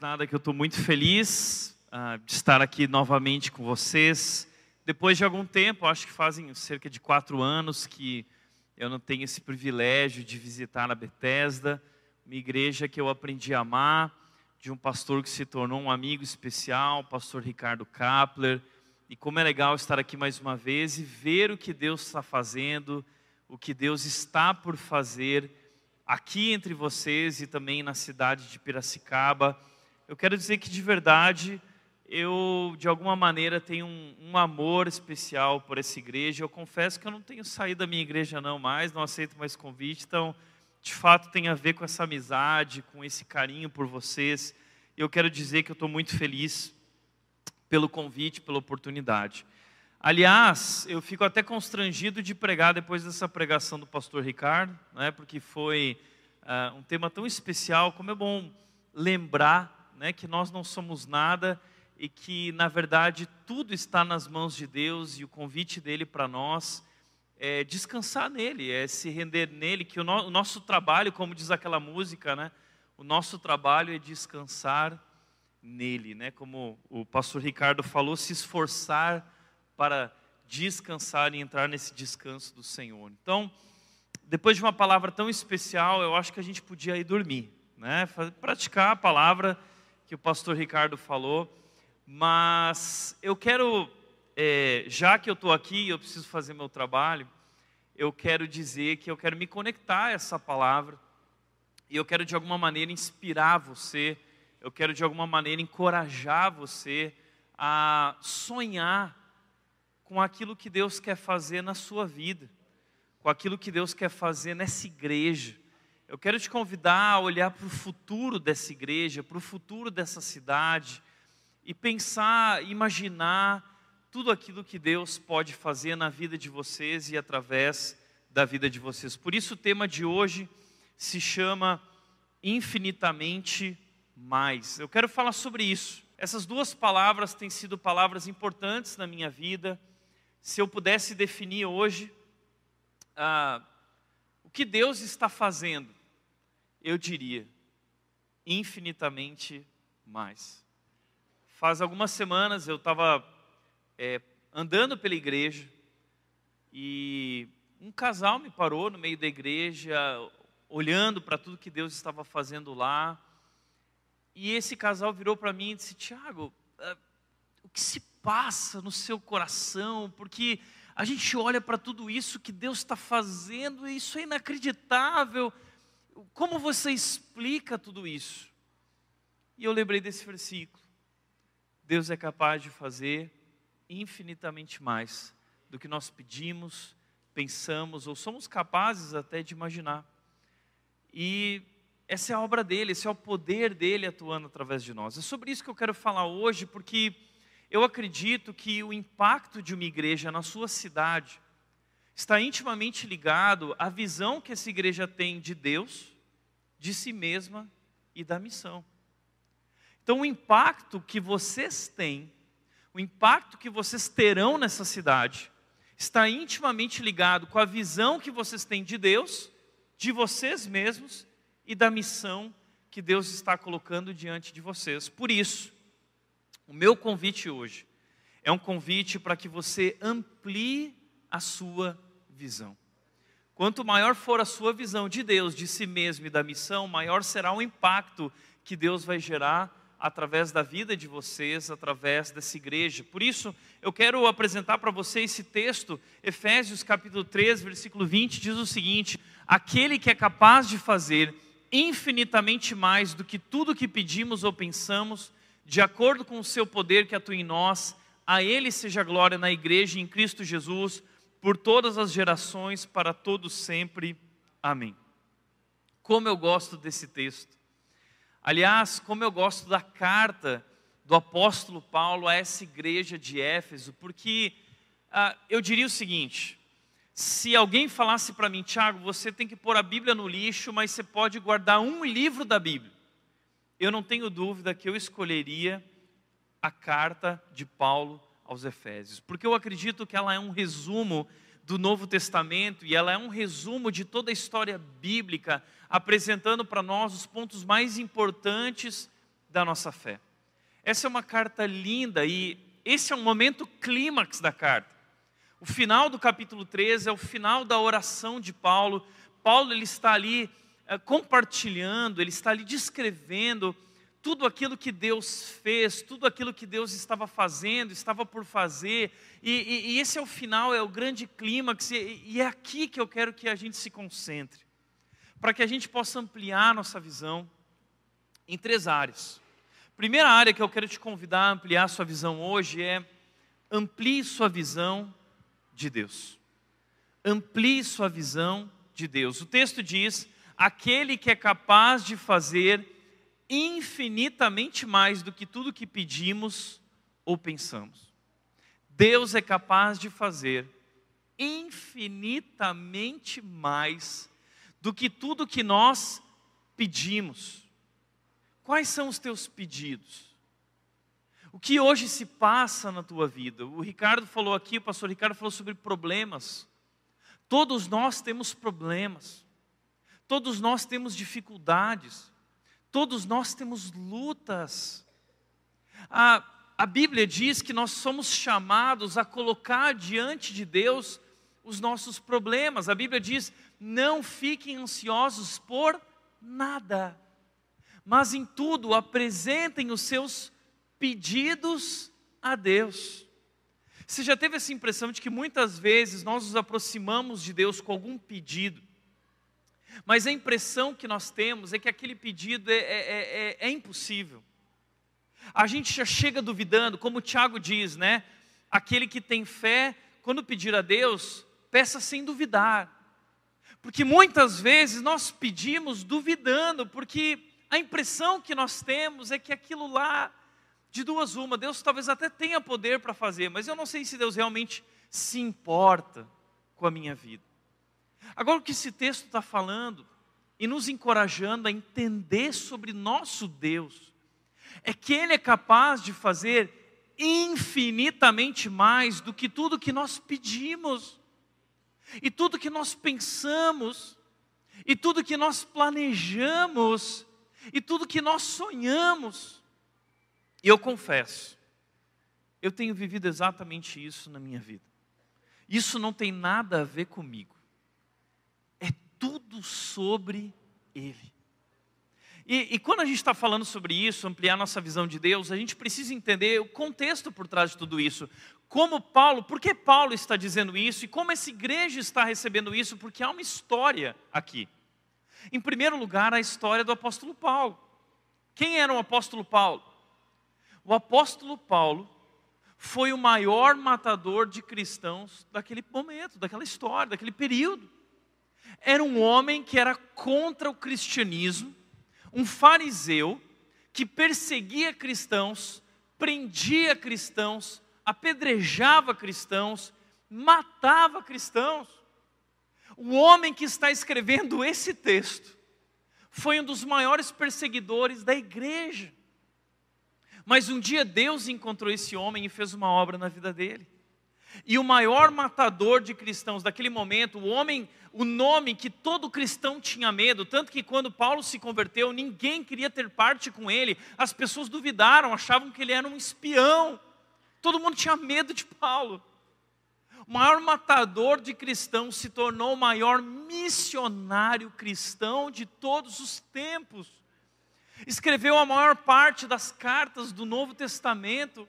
nada, que eu estou muito feliz uh, de estar aqui novamente com vocês. Depois de algum tempo, acho que fazem cerca de quatro anos que eu não tenho esse privilégio de visitar a Bethesda, uma igreja que eu aprendi a amar, de um pastor que se tornou um amigo especial, o pastor Ricardo Kapler. E como é legal estar aqui mais uma vez e ver o que Deus está fazendo, o que Deus está por fazer aqui entre vocês e também na cidade de Piracicaba. Eu quero dizer que de verdade eu, de alguma maneira, tenho um, um, amor especial por essa igreja. Eu confesso que eu não tenho saído da minha igreja não mais, não aceito mais convite, então, de fato, tem a ver com essa amizade, com esse carinho por vocês. Eu quero dizer que eu estou muito feliz pelo convite, pela oportunidade. Aliás, eu fico até constrangido de pregar depois dessa pregação do pastor Ricardo, né, porque foi uh, um tema tão especial. Como é bom lembrar né, que nós não somos nada e que, na verdade, tudo está nas mãos de Deus e o convite dele para nós é descansar nele, é se render nele, que o, no, o nosso trabalho, como diz aquela música, né, o nosso trabalho é descansar nele, né, como o pastor Ricardo falou, se esforçar para descansar e entrar nesse descanso do Senhor. Então, depois de uma palavra tão especial, eu acho que a gente podia ir dormir, né? praticar a palavra que o pastor Ricardo falou. Mas eu quero, é, já que eu estou aqui, eu preciso fazer meu trabalho, eu quero dizer que eu quero me conectar a essa palavra e eu quero de alguma maneira inspirar você, eu quero de alguma maneira encorajar você a sonhar com aquilo que Deus quer fazer na sua vida, com aquilo que Deus quer fazer nessa igreja. Eu quero te convidar a olhar para o futuro dessa igreja, para o futuro dessa cidade e pensar, imaginar tudo aquilo que Deus pode fazer na vida de vocês e através da vida de vocês. Por isso, o tema de hoje se chama Infinitamente Mais. Eu quero falar sobre isso. Essas duas palavras têm sido palavras importantes na minha vida se eu pudesse definir hoje ah, o que Deus está fazendo, eu diria infinitamente mais. Faz algumas semanas eu estava é, andando pela igreja e um casal me parou no meio da igreja, olhando para tudo que Deus estava fazendo lá. E esse casal virou para mim e disse: Tiago, ah, o que se passa no seu coração, porque a gente olha para tudo isso que Deus está fazendo e isso é inacreditável. Como você explica tudo isso? E eu lembrei desse versículo. Deus é capaz de fazer infinitamente mais do que nós pedimos, pensamos ou somos capazes até de imaginar. E essa é a obra dele, esse é o poder dele atuando através de nós. É sobre isso que eu quero falar hoje, porque eu acredito que o impacto de uma igreja na sua cidade está intimamente ligado à visão que essa igreja tem de Deus, de si mesma e da missão. Então, o impacto que vocês têm, o impacto que vocês terão nessa cidade, está intimamente ligado com a visão que vocês têm de Deus, de vocês mesmos e da missão que Deus está colocando diante de vocês. Por isso, o meu convite hoje é um convite para que você amplie a sua visão. Quanto maior for a sua visão de Deus, de si mesmo e da missão, maior será o impacto que Deus vai gerar através da vida de vocês, através dessa igreja. Por isso, eu quero apresentar para você esse texto, Efésios capítulo 3, versículo 20, diz o seguinte: Aquele que é capaz de fazer infinitamente mais do que tudo que pedimos ou pensamos, de acordo com o seu poder que atua em nós, a Ele seja glória na igreja em Cristo Jesus, por todas as gerações, para todos sempre. Amém. Como eu gosto desse texto. Aliás, como eu gosto da carta do apóstolo Paulo a essa igreja de Éfeso, porque ah, eu diria o seguinte: se alguém falasse para mim, Tiago, você tem que pôr a Bíblia no lixo, mas você pode guardar um livro da Bíblia eu não tenho dúvida que eu escolheria a carta de Paulo aos Efésios, porque eu acredito que ela é um resumo do Novo Testamento e ela é um resumo de toda a história bíblica, apresentando para nós os pontos mais importantes da nossa fé. Essa é uma carta linda e esse é um momento clímax da carta. O final do capítulo 13 é o final da oração de Paulo. Paulo ele está ali é, compartilhando, ele está ali descrevendo tudo aquilo que Deus fez, tudo aquilo que Deus estava fazendo, estava por fazer, e, e, e esse é o final, é o grande clímax, e, e é aqui que eu quero que a gente se concentre, para que a gente possa ampliar nossa visão em três áreas. Primeira área que eu quero te convidar a ampliar sua visão hoje é amplie sua visão de Deus. Amplie sua visão de Deus. O texto diz: aquele que é capaz de fazer infinitamente mais do que tudo que pedimos ou pensamos. Deus é capaz de fazer infinitamente mais do que tudo que nós pedimos. Quais são os teus pedidos? O que hoje se passa na tua vida? O Ricardo falou aqui, o pastor Ricardo falou sobre problemas. Todos nós temos problemas. Todos nós temos dificuldades. Todos nós temos lutas. A, a Bíblia diz que nós somos chamados a colocar diante de Deus os nossos problemas. A Bíblia diz: não fiquem ansiosos por nada, mas em tudo apresentem os seus pedidos a Deus. Você já teve essa impressão de que muitas vezes nós nos aproximamos de Deus com algum pedido, mas a impressão que nós temos é que aquele pedido é, é, é, é, é impossível. A gente já chega duvidando, como o Tiago diz, né? Aquele que tem fé, quando pedir a Deus, peça sem duvidar. Porque muitas vezes nós pedimos duvidando, porque a impressão que nós temos é que aquilo lá, de duas uma, Deus talvez até tenha poder para fazer, mas eu não sei se Deus realmente se importa com a minha vida. Agora, o que esse texto está falando e nos encorajando a entender sobre nosso Deus, é que Ele é capaz de fazer infinitamente mais do que tudo que nós pedimos, e tudo que nós pensamos, e tudo que nós planejamos, e tudo que nós sonhamos. E eu confesso, eu tenho vivido exatamente isso na minha vida. Isso não tem nada a ver comigo tudo sobre Ele. E, e, quando a gente está falando sobre isso, ampliar nossa visão de Deus, a gente precisa entender o contexto por trás de tudo isso. Como Paulo, por que Paulo está dizendo isso e como essa igreja está recebendo isso, porque há uma história aqui. Em primeiro lugar, a história do apóstolo Paulo. Quem era o apóstolo Paulo? O apóstolo Paulo foi o maior matador de cristãos daquele momento, daquela história, daquele período era um homem que era contra o cristianismo, um fariseu que perseguia cristãos, prendia cristãos, apedrejava cristãos, matava cristãos. O homem que está escrevendo esse texto foi um dos maiores perseguidores da igreja. Mas um dia Deus encontrou esse homem e fez uma obra na vida dele. E o maior matador de cristãos daquele momento, o homem, o nome que todo cristão tinha medo, tanto que quando Paulo se converteu, ninguém queria ter parte com ele, as pessoas duvidaram, achavam que ele era um espião, todo mundo tinha medo de Paulo. O maior matador de cristãos se tornou o maior missionário cristão de todos os tempos. Escreveu a maior parte das cartas do Novo Testamento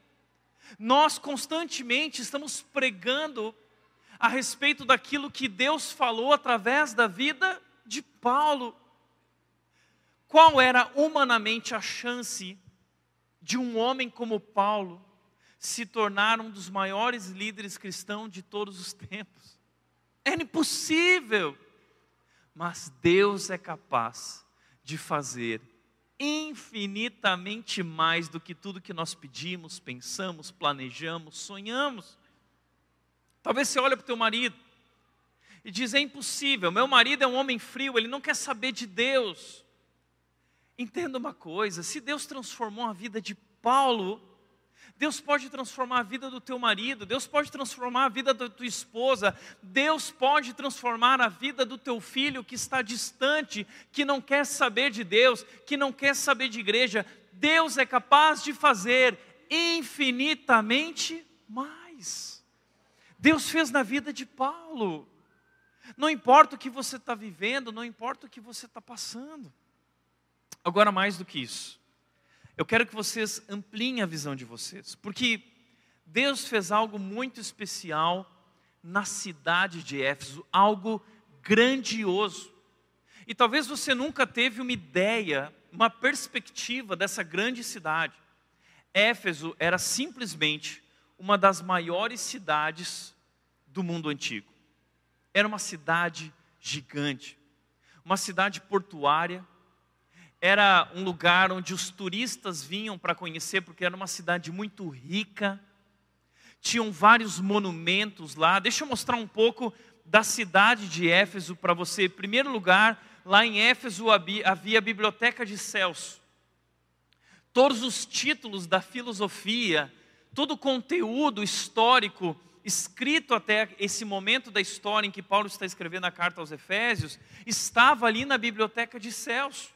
nós constantemente estamos pregando a respeito daquilo que Deus falou através da vida de Paulo. Qual era humanamente a chance de um homem como Paulo se tornar um dos maiores líderes cristãos de todos os tempos? Era impossível. Mas Deus é capaz de fazer infinitamente mais do que tudo que nós pedimos, pensamos, planejamos, sonhamos. Talvez você olhe para o teu marido e diz: é impossível, meu marido é um homem frio, ele não quer saber de Deus. Entenda uma coisa: se Deus transformou a vida de Paulo, Deus pode transformar a vida do teu marido, Deus pode transformar a vida da tua esposa, Deus pode transformar a vida do teu filho que está distante, que não quer saber de Deus, que não quer saber de igreja. Deus é capaz de fazer infinitamente mais. Deus fez na vida de Paulo. Não importa o que você está vivendo, não importa o que você está passando. Agora, mais do que isso, eu quero que vocês ampliem a visão de vocês, porque Deus fez algo muito especial na cidade de Éfeso, algo grandioso. E talvez você nunca teve uma ideia, uma perspectiva dessa grande cidade. Éfeso era simplesmente uma das maiores cidades do mundo antigo. Era uma cidade gigante, uma cidade portuária. Era um lugar onde os turistas vinham para conhecer, porque era uma cidade muito rica. Tinham vários monumentos lá. Deixa eu mostrar um pouco da cidade de Éfeso para você. Em primeiro lugar, lá em Éfeso havia a biblioteca de Celso. Todos os títulos da filosofia, todo o conteúdo histórico escrito até esse momento da história em que Paulo está escrevendo a carta aos Efésios, estava ali na biblioteca de Celso.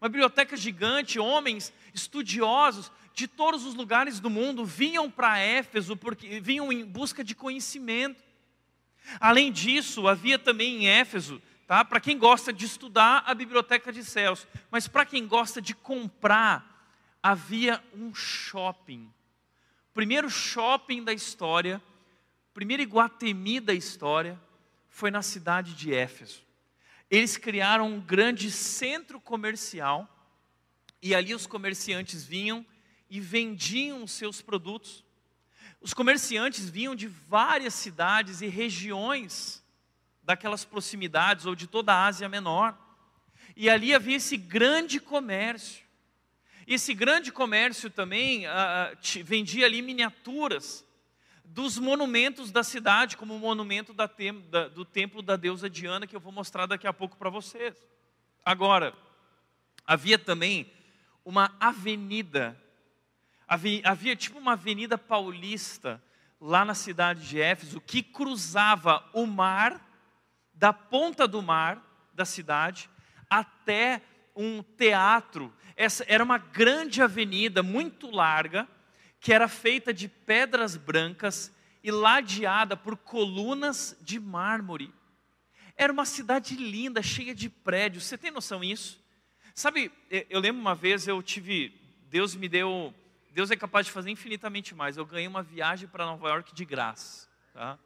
Uma biblioteca gigante, homens estudiosos de todos os lugares do mundo vinham para Éfeso porque vinham em busca de conhecimento. Além disso, havia também em Éfeso, tá? Para quem gosta de estudar, a biblioteca de Celso, mas para quem gosta de comprar, havia um shopping. Primeiro shopping da história primeiro Iguatemi da história foi na cidade de Éfeso. Eles criaram um grande centro comercial e ali os comerciantes vinham e vendiam os seus produtos. Os comerciantes vinham de várias cidades e regiões daquelas proximidades ou de toda a Ásia Menor. E ali havia esse grande comércio. Esse grande comércio também ah, ah vendia ali miniaturas dos monumentos da cidade, como o monumento da tem, da, do templo da deusa Diana, que eu vou mostrar daqui a pouco para vocês. Agora, havia também uma avenida, havia, havia tipo uma avenida paulista lá na cidade de Éfeso, que cruzava o mar, da ponta do mar da cidade, até um teatro. Essa era uma grande avenida, muito larga, que era feita de pedras brancas e ladeada por colunas de mármore. Era uma cidade linda, cheia de prédios. Você tem noção disso? Sabe, eu lembro uma vez eu tive, Deus me deu, Deus é capaz de fazer infinitamente mais. Eu ganhei uma viagem para Nova York de graça. Tá?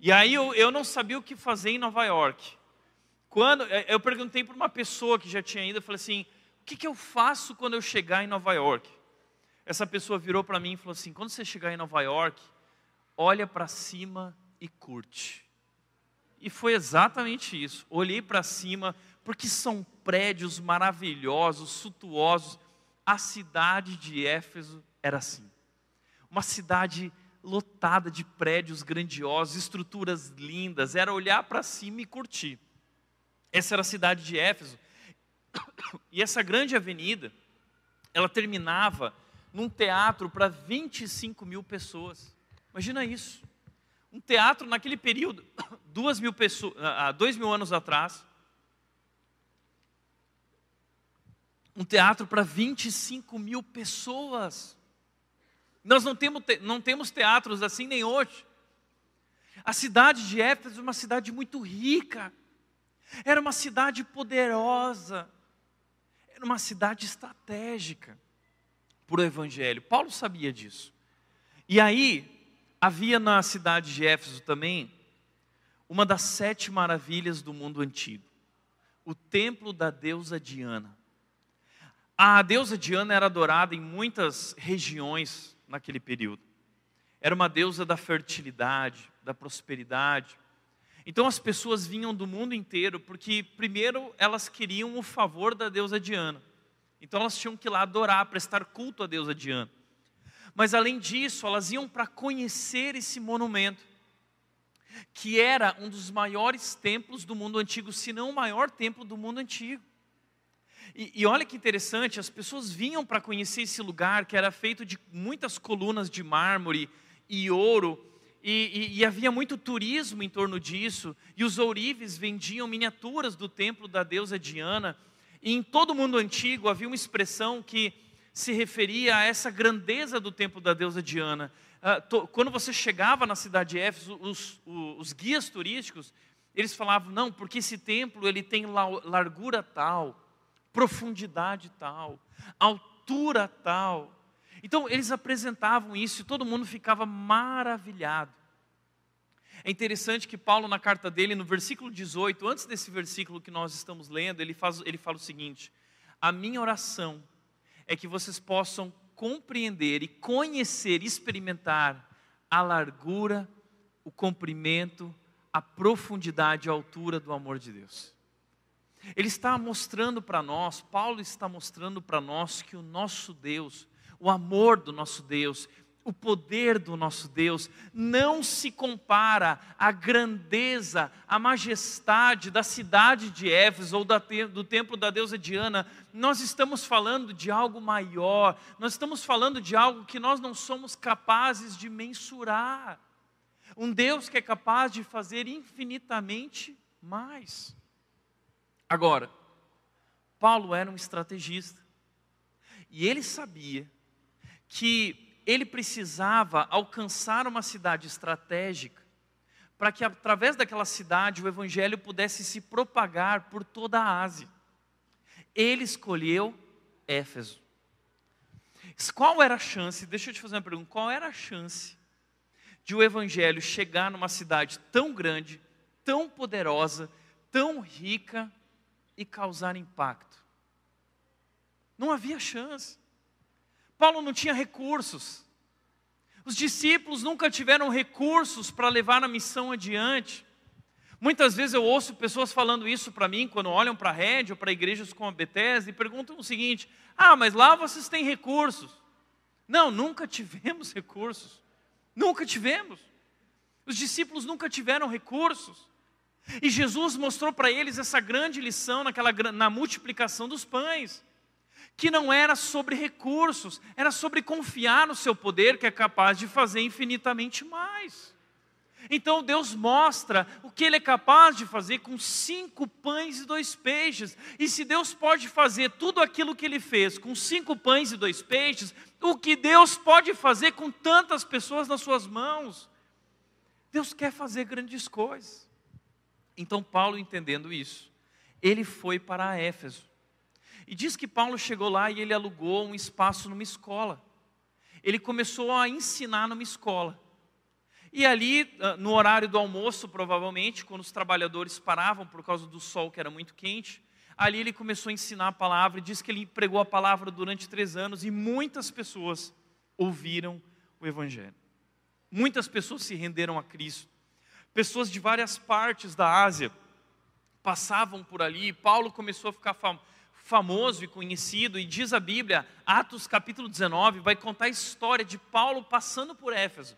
E aí eu, eu não sabia o que fazer em Nova York. Quando eu perguntei para uma pessoa que já tinha ido, eu falei assim: o que, que eu faço quando eu chegar em Nova York? Essa pessoa virou para mim e falou assim: quando você chegar em Nova York, olha para cima e curte. E foi exatamente isso. Olhei para cima, porque são prédios maravilhosos, suntuosos. A cidade de Éfeso era assim. Uma cidade lotada de prédios grandiosos, estruturas lindas. Era olhar para cima e curtir. Essa era a cidade de Éfeso. E essa grande avenida, ela terminava num teatro para 25 mil pessoas. Imagina isso. Um teatro naquele período, duas mil pessoas, há dois mil anos atrás. Um teatro para 25 mil pessoas. Nós não temos, não temos teatros assim nem hoje. A cidade de Éfeso é uma cidade muito rica. Era uma cidade poderosa. Era uma cidade estratégica para o Evangelho. Paulo sabia disso. E aí, havia na cidade de Éfeso também uma das sete maravilhas do mundo antigo: o templo da deusa Diana. A deusa Diana era adorada em muitas regiões naquele período. Era uma deusa da fertilidade, da prosperidade. Então as pessoas vinham do mundo inteiro porque, primeiro, elas queriam o favor da deusa Diana. Então elas tinham que ir lá adorar, prestar culto a Deus Diana. Mas além disso, elas iam para conhecer esse monumento, que era um dos maiores templos do mundo antigo, se não o maior templo do mundo antigo. E, e olha que interessante, as pessoas vinham para conhecer esse lugar que era feito de muitas colunas de mármore e ouro, e, e, e, havia muito turismo em torno disso, e os ourives vendiam miniaturas do templo da deusa Diana, e em todo o mundo antigo havia uma expressão que se referia a essa grandeza do templo da deusa Diana. Ah, quando você chegava na cidade de Éfeso, os, os guias turísticos, eles falavam, não, porque esse templo ele tem largura tal, profundidade tal, altura tal. Então eles apresentavam isso e todo mundo ficava maravilhado. É interessante que Paulo, na carta dele, no versículo 18, antes desse versículo que nós estamos lendo, ele, faz, ele fala o seguinte: A minha oração é que vocês possam compreender e conhecer, experimentar a largura, o comprimento, a profundidade e a altura do amor de Deus. Ele está mostrando para nós, Paulo está mostrando para nós que o nosso Deus, o amor do nosso Deus, o poder do nosso Deus não se compara à grandeza, à majestade da cidade de Éfeso ou do templo da deusa Diana. Nós estamos falando de algo maior, nós estamos falando de algo que nós não somos capazes de mensurar. Um Deus que é capaz de fazer infinitamente mais. Agora, Paulo era um estrategista. E ele sabia que ele precisava alcançar uma cidade estratégica para que através daquela cidade o evangelho pudesse se propagar por toda a Ásia. Ele escolheu Éfeso. Qual era a chance? Deixa eu te fazer uma pergunta. Qual era a chance de o evangelho chegar numa cidade tão grande, tão poderosa, tão rica e causar impacto? Não havia chance. Paulo não tinha recursos. Os discípulos nunca tiveram recursos para levar a missão adiante. Muitas vezes eu ouço pessoas falando isso para mim, quando olham para a rede ou para igrejas como a Bethesda, e perguntam o seguinte: Ah, mas lá vocês têm recursos. Não, nunca tivemos recursos. Nunca tivemos. Os discípulos nunca tiveram recursos. E Jesus mostrou para eles essa grande lição naquela, na multiplicação dos pães que não era sobre recursos, era sobre confiar no seu poder, que é capaz de fazer infinitamente mais. Então Deus mostra o que Ele é capaz de fazer com cinco pães e dois peixes. E se Deus pode fazer tudo aquilo que Ele fez com cinco pães e dois peixes, o que Deus pode fazer com tantas pessoas nas suas mãos? Deus quer fazer grandes coisas. Então Paulo, entendendo isso, ele foi para Éfeso. E diz que Paulo chegou lá e ele alugou um espaço numa escola. Ele começou a ensinar numa escola. E ali, ah, no horário do almoço, provavelmente, quando os trabalhadores paravam por causa do sol que era muito quente, ali ele começou a ensinar a palavra. E diz que ele pregou a palavra durante três anos e muitas pessoas ouviram o Evangelho. Muitas pessoas se renderam a Cristo. Pessoas de várias partes da Ásia passavam por ali. Paulo começou a ficar famoso famoso e conhecido, e diz a Bíblia, Atos capítulo 19, vai contar a história de Paulo passando por Éfeso.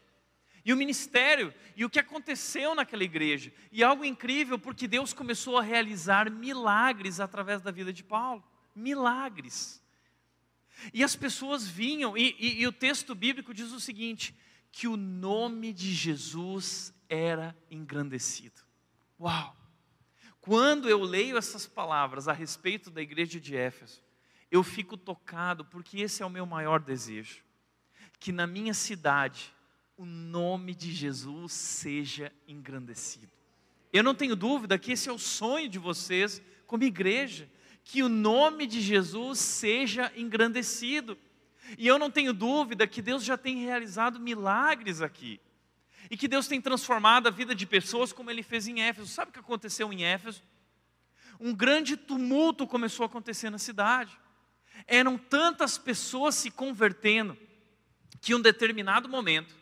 E o ministério, e o que aconteceu naquela igreja. E algo incrível, porque Deus começou a realizar milagres através da vida de Paulo. Milagres. E as pessoas vinham, e, e, e o texto bíblico diz o seguinte: que o nome de Jesus era engrandecido. Uau! Quando eu leio essas palavras a respeito da igreja de Éfeso, eu fico tocado, porque esse é o meu maior desejo: que na minha cidade o nome de Jesus seja engrandecido. Eu não tenho dúvida que esse é o sonho de vocês, como igreja, que o nome de Jesus seja engrandecido. E eu não tenho dúvida que Deus já tem realizado milagres aqui e que Deus tem transformado a vida de pessoas como ele fez em Éfeso. Sabe o que aconteceu em Éfeso? Um grande tumulto começou a acontecer na cidade. Eram tantas pessoas se convertendo que em um determinado momento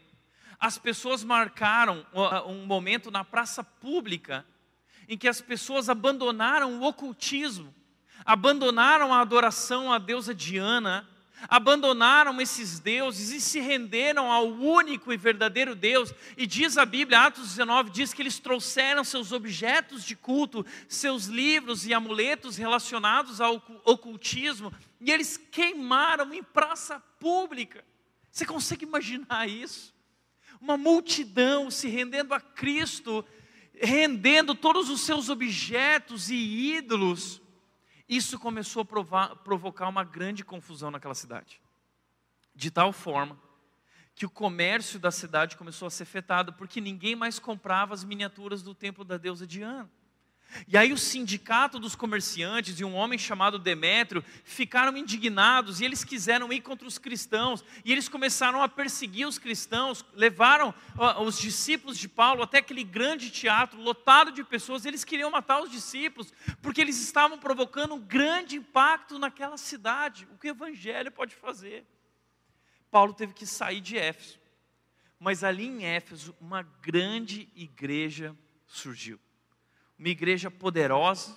as pessoas marcaram um momento na praça pública em que as pessoas abandonaram o ocultismo, abandonaram a adoração à deusa Diana abandonaram esses deuses e se renderam ao único e verdadeiro Deus. E diz a Bíblia, Atos 19, diz que eles trouxeram seus objetos de culto, seus livros e amuletos relacionados ao ocultismo, e eles queimaram em praça pública. Você consegue imaginar isso? Uma multidão se rendendo a Cristo, rendendo todos os seus objetos e ídolos isso começou a provar, provocar uma grande confusão naquela cidade. de tal forma que o comércio da cidade começou a ser afetado, porque ninguém mais comprava as miniaturas do templo da deusa Diana. E aí o sindicato dos comerciantes e um homem chamado Demétrio ficaram indignados e eles quiseram ir contra os cristãos e eles começaram a perseguir os cristãos, levaram os discípulos de Paulo até aquele grande teatro lotado de pessoas, eles queriam matar os discípulos porque eles estavam provocando um grande impacto naquela cidade. O que o evangelho pode fazer? Paulo teve que sair de Éfeso. Mas ali em Éfeso, uma grande igreja surgiu uma igreja poderosa,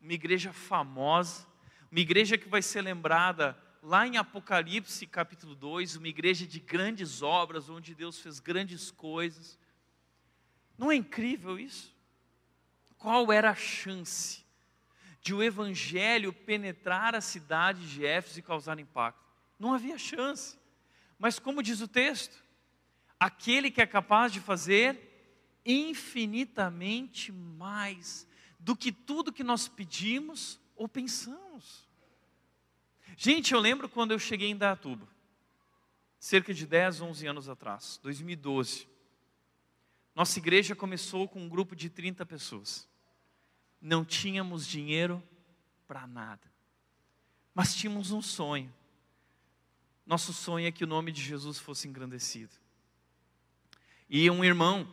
uma igreja famosa, uma igreja que vai ser lembrada lá em Apocalipse capítulo 2, uma igreja de grandes obras, onde Deus fez grandes coisas. Não é incrível isso? Qual era a chance de o evangelho penetrar a cidade de Éfeso e causar impacto? Não havia chance. Mas como diz o texto, aquele que é capaz de fazer infinitamente mais do que tudo que nós pedimos ou pensamos. Gente, eu lembro quando eu cheguei em Datuba, cerca de 10, 11 anos atrás, 2012. Nossa igreja começou com um grupo de 30 pessoas. Não tínhamos dinheiro para nada, mas tínhamos um sonho. Nosso sonho é que o nome de Jesus fosse engrandecido. E um irmão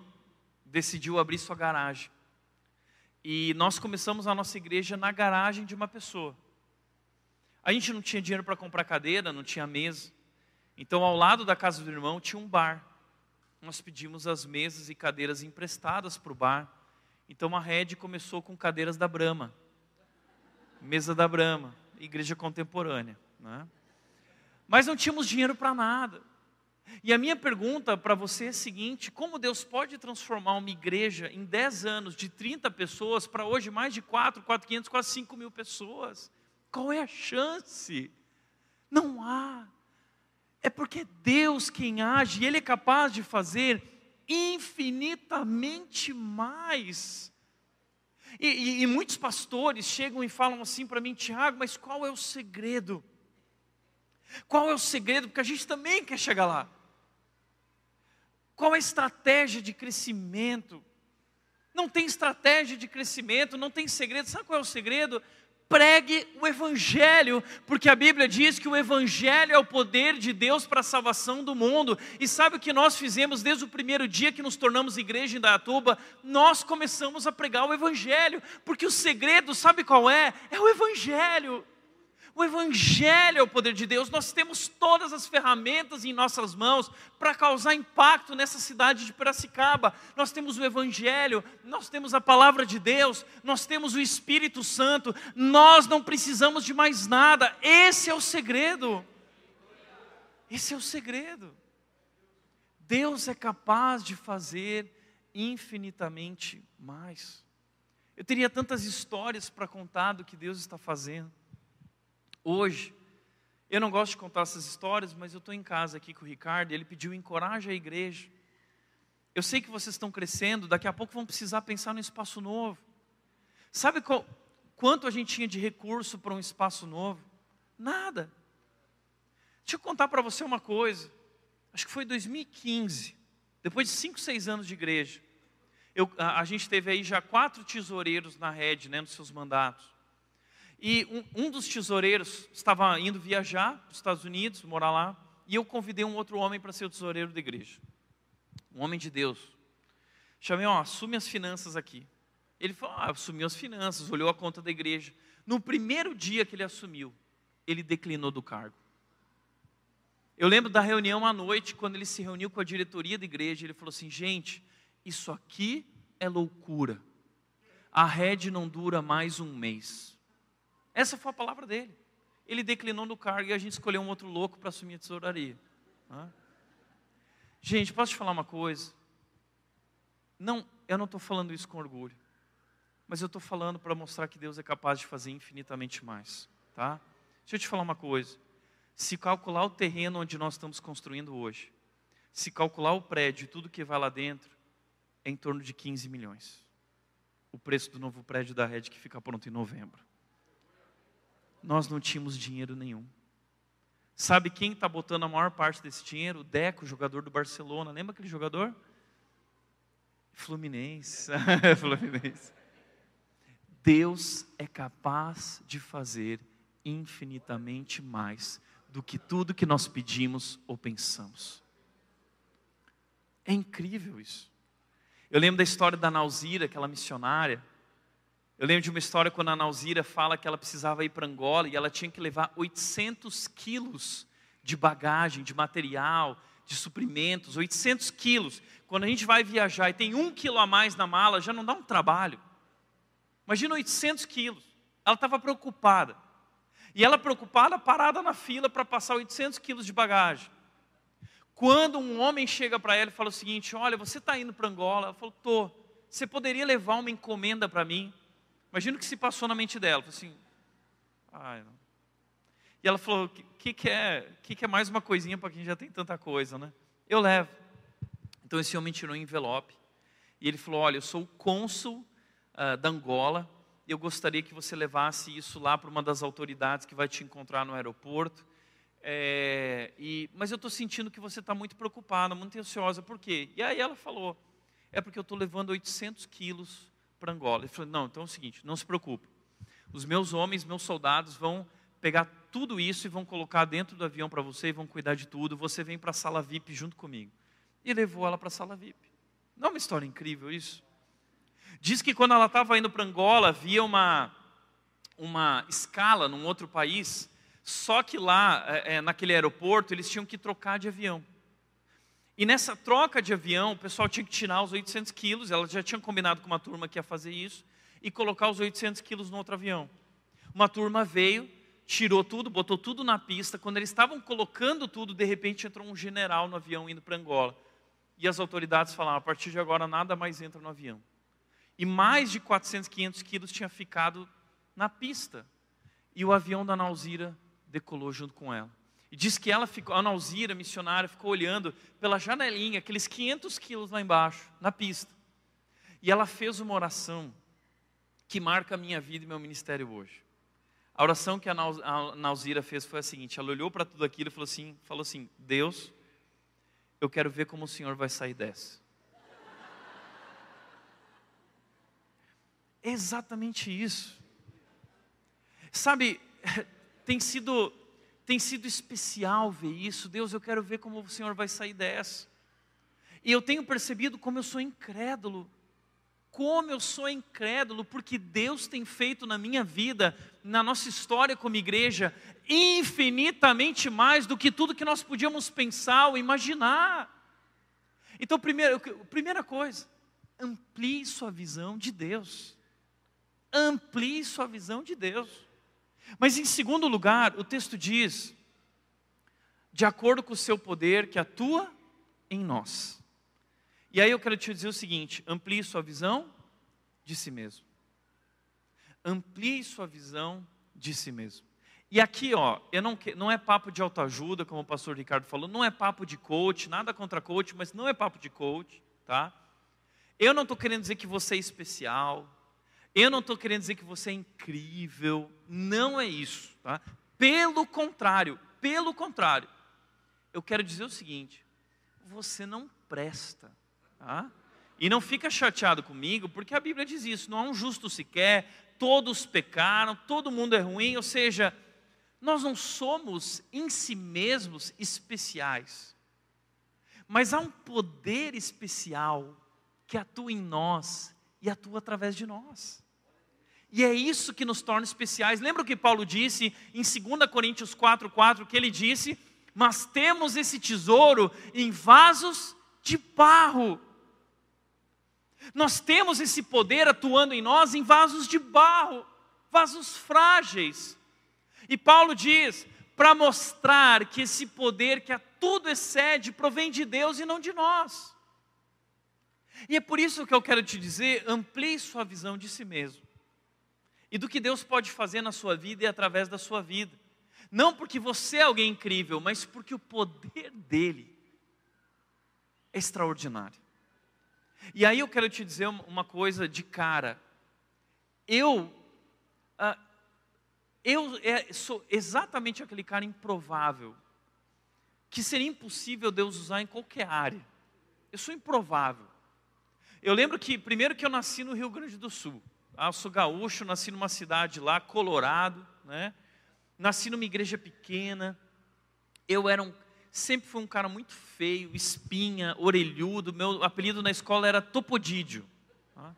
decidiu abrir sua garagem. E nós começamos a nossa igreja na garagem de uma pessoa. A gente não tinha dinheiro para comprar cadeira, não tinha mesa. Então, ao lado da casa do irmão tinha um bar. Nós pedimos as mesas e cadeiras emprestadas para o bar. Então, a rede começou com cadeiras da Brama, mesa da Brama, igreja contemporânea. Né? Mas não tínhamos dinheiro para nada. E a minha pergunta para você é a seguinte: como Deus pode transformar uma igreja em 10 anos de 30 pessoas para hoje mais de 4, 4, 500, quase 5 mil pessoas? Qual é a chance? Não há. É porque é Deus quem age e Ele é capaz de fazer infinitamente mais. E, e, e muitos pastores chegam e falam assim para mim, Tiago, mas qual é o segredo? Qual é o segredo? Porque a gente também quer chegar lá. Qual a estratégia de crescimento? Não tem estratégia de crescimento, não tem segredo. Sabe qual é o segredo? Pregue o Evangelho, porque a Bíblia diz que o Evangelho é o poder de Deus para a salvação do mundo. E sabe o que nós fizemos desde o primeiro dia que nos tornamos igreja em Datuba? Nós começamos a pregar o Evangelho, porque o segredo, sabe qual é? É o Evangelho. O Evangelho é o poder de Deus, nós temos todas as ferramentas em nossas mãos para causar impacto nessa cidade de Piracicaba. Nós temos o Evangelho, nós temos a palavra de Deus, nós temos o Espírito Santo, nós não precisamos de mais nada, esse é o segredo. Esse é o segredo. Deus é capaz de fazer infinitamente mais. Eu teria tantas histórias para contar do que Deus está fazendo. Hoje, eu não gosto de contar essas histórias, mas eu estou em casa aqui com o Ricardo e ele pediu encoraje a igreja. Eu sei que vocês estão crescendo, daqui a pouco vão precisar pensar no espaço novo. Sabe qual, quanto a gente tinha de recurso para um espaço novo? Nada. Deixa eu contar para você uma coisa. Acho que foi 2015, depois de 5, 6 anos de igreja. Eu, a, a, gente teve aí já quatro tesoureiros na rede, né, nos seus mandatos. E um, um dos tesoureiros estava indo viajar para os Estados Unidos, morar lá, e eu convidei um outro homem para ser o tesoureiro da igreja. Um homem de Deus. Chamei, ó, assume as finanças aqui. Ele falou, ah, assumiu as finanças, olhou a conta da igreja. No primeiro dia que ele assumiu, ele declinou do cargo. Eu lembro da reunião à noite, quando ele se reuniu com a diretoria da igreja, ele falou assim: gente, isso aqui é loucura. A rede não dura mais um mês. Essa foi a palavra dele. Ele declinou no cargo e a gente escolheu um outro louco para assumir a tesouraria. Gente, posso te falar uma coisa? Não, eu não estou falando isso com orgulho, mas eu estou falando para mostrar que Deus é capaz de fazer infinitamente mais, tá? Deixa eu te falar uma coisa. Se calcular o terreno onde nós estamos construindo hoje, se calcular o prédio e tudo que vai lá dentro, é em torno de 15 milhões. O preço do novo prédio da Red que fica pronto em novembro nós não tínhamos dinheiro nenhum. Sabe quem está botando a maior parte desse dinheiro? O Deco, jogador do Barcelona. Lembra aquele jogador? Fluminense. Fluminense. Deus é capaz de fazer infinitamente mais do que tudo que nós pedimos ou pensamos. É incrível isso. Eu lembro da história da Nauzira, aquela missionária. Eu lembro de uma história quando a Nauzira fala que ela precisava ir para Angola e ela tinha que levar 800 quilos de bagagem, de material, de suprimentos, 800 quilos. Quando a gente vai viajar e tem um quilo a mais na mala, já não dá um trabalho. Imagina 800 quilos. Ela estava preocupada. E ela preocupada, parada na fila para passar 800 quilos de bagagem. Quando um homem chega para ela e fala o seguinte: Olha, você está indo para Angola? Ela falou: Tô. Você poderia levar uma encomenda para mim? Imagina o que se passou na mente dela. Assim: não. E ela falou: que, que, que, é, que, que é mais uma coisinha para quem já tem tanta coisa, né? Eu levo. Então esse homem tirou um envelope e ele falou: Olha, eu sou o cônsul uh, da Angola. Eu gostaria que você levasse isso lá para uma das autoridades que vai te encontrar no aeroporto. É, e, mas eu estou sentindo que você está muito preocupada, muito ansiosa. Por quê? E aí ela falou: É porque eu estou levando 800 quilos para Angola. Ele falou: Não, então é o seguinte, não se preocupe. Os meus homens, meus soldados vão pegar tudo isso e vão colocar dentro do avião para você e vão cuidar de tudo. Você vem para a sala VIP junto comigo. E levou ela para a sala VIP. Não é uma história incrível isso? Diz que quando ela estava indo para Angola, havia uma, uma escala num outro país, só que lá, é, naquele aeroporto, eles tinham que trocar de avião. E nessa troca de avião, o pessoal tinha que tirar os 800 quilos, ela já tinha combinado com uma turma que ia fazer isso, e colocar os 800 quilos no outro avião. Uma turma veio, tirou tudo, botou tudo na pista. Quando eles estavam colocando tudo, de repente entrou um general no avião indo para Angola. E as autoridades falaram: a partir de agora nada mais entra no avião. E mais de 400, 500 quilos tinha ficado na pista. E o avião da Nauzira decolou junto com ela. E diz que ela ficou, a Nauzira, missionária, ficou olhando pela janelinha, aqueles 500 quilos lá embaixo, na pista. E ela fez uma oração que marca a minha vida e meu ministério hoje. A oração que a Nauzira fez foi a seguinte: ela olhou para tudo aquilo e falou assim, falou assim: Deus, eu quero ver como o Senhor vai sair dessa. Exatamente isso. Sabe, tem sido tem sido especial ver isso. Deus, eu quero ver como o Senhor vai sair dessa. E eu tenho percebido como eu sou incrédulo como eu sou incrédulo, porque Deus tem feito na minha vida, na nossa história como igreja, infinitamente mais do que tudo que nós podíamos pensar ou imaginar. Então, primeiro, primeira coisa, amplie sua visão de Deus. Amplie sua visão de Deus. Mas em segundo lugar, o texto diz: de acordo com o seu poder que atua em nós. E aí eu quero te dizer o seguinte: amplie sua visão de si mesmo. Amplie sua visão de si mesmo. E aqui, ó, eu não, não é papo de autoajuda, como o pastor Ricardo falou, não é papo de coach, nada contra coach, mas não é papo de coach, tá? Eu não estou querendo dizer que você é especial, eu não estou querendo dizer que você é incrível, não é isso, tá? Pelo contrário, pelo contrário, eu quero dizer o seguinte: você não presta. Tá? E não fica chateado comigo, porque a Bíblia diz isso: não há um justo sequer, todos pecaram, todo mundo é ruim, ou seja, nós não somos em si mesmos especiais, mas há um poder especial que atua em nós e atua através de nós. E é isso que nos torna especiais. Lembra o que Paulo disse em 2 Coríntios 4,4, que ele disse: Mas temos esse tesouro em vasos de barro nós temos esse poder atuando em nós em vasos de barro, vasos frágeis. E Paulo diz: para mostrar que esse poder que a tudo excede provém de Deus e não de nós. E é por isso que eu quero te dizer: amplie sua visão de si mesmo e do que Deus pode fazer na sua vida e através da sua vida. Não porque você é alguém incrível, mas porque o poder dele é extraordinário. E aí eu quero te dizer uma coisa de cara. Eu, uh, eu é, sou exatamente aquele cara improvável que seria impossível Deus usar em qualquer área. Eu sou improvável. Eu lembro que, primeiro que eu nasci no Rio Grande do Sul. Ah, sou gaúcho, nasci numa cidade lá, Colorado, né? Nasci numa igreja pequena. Eu era um, sempre fui um cara muito feio, espinha, orelhudo. Meu apelido na escola era Topodídio. Tá?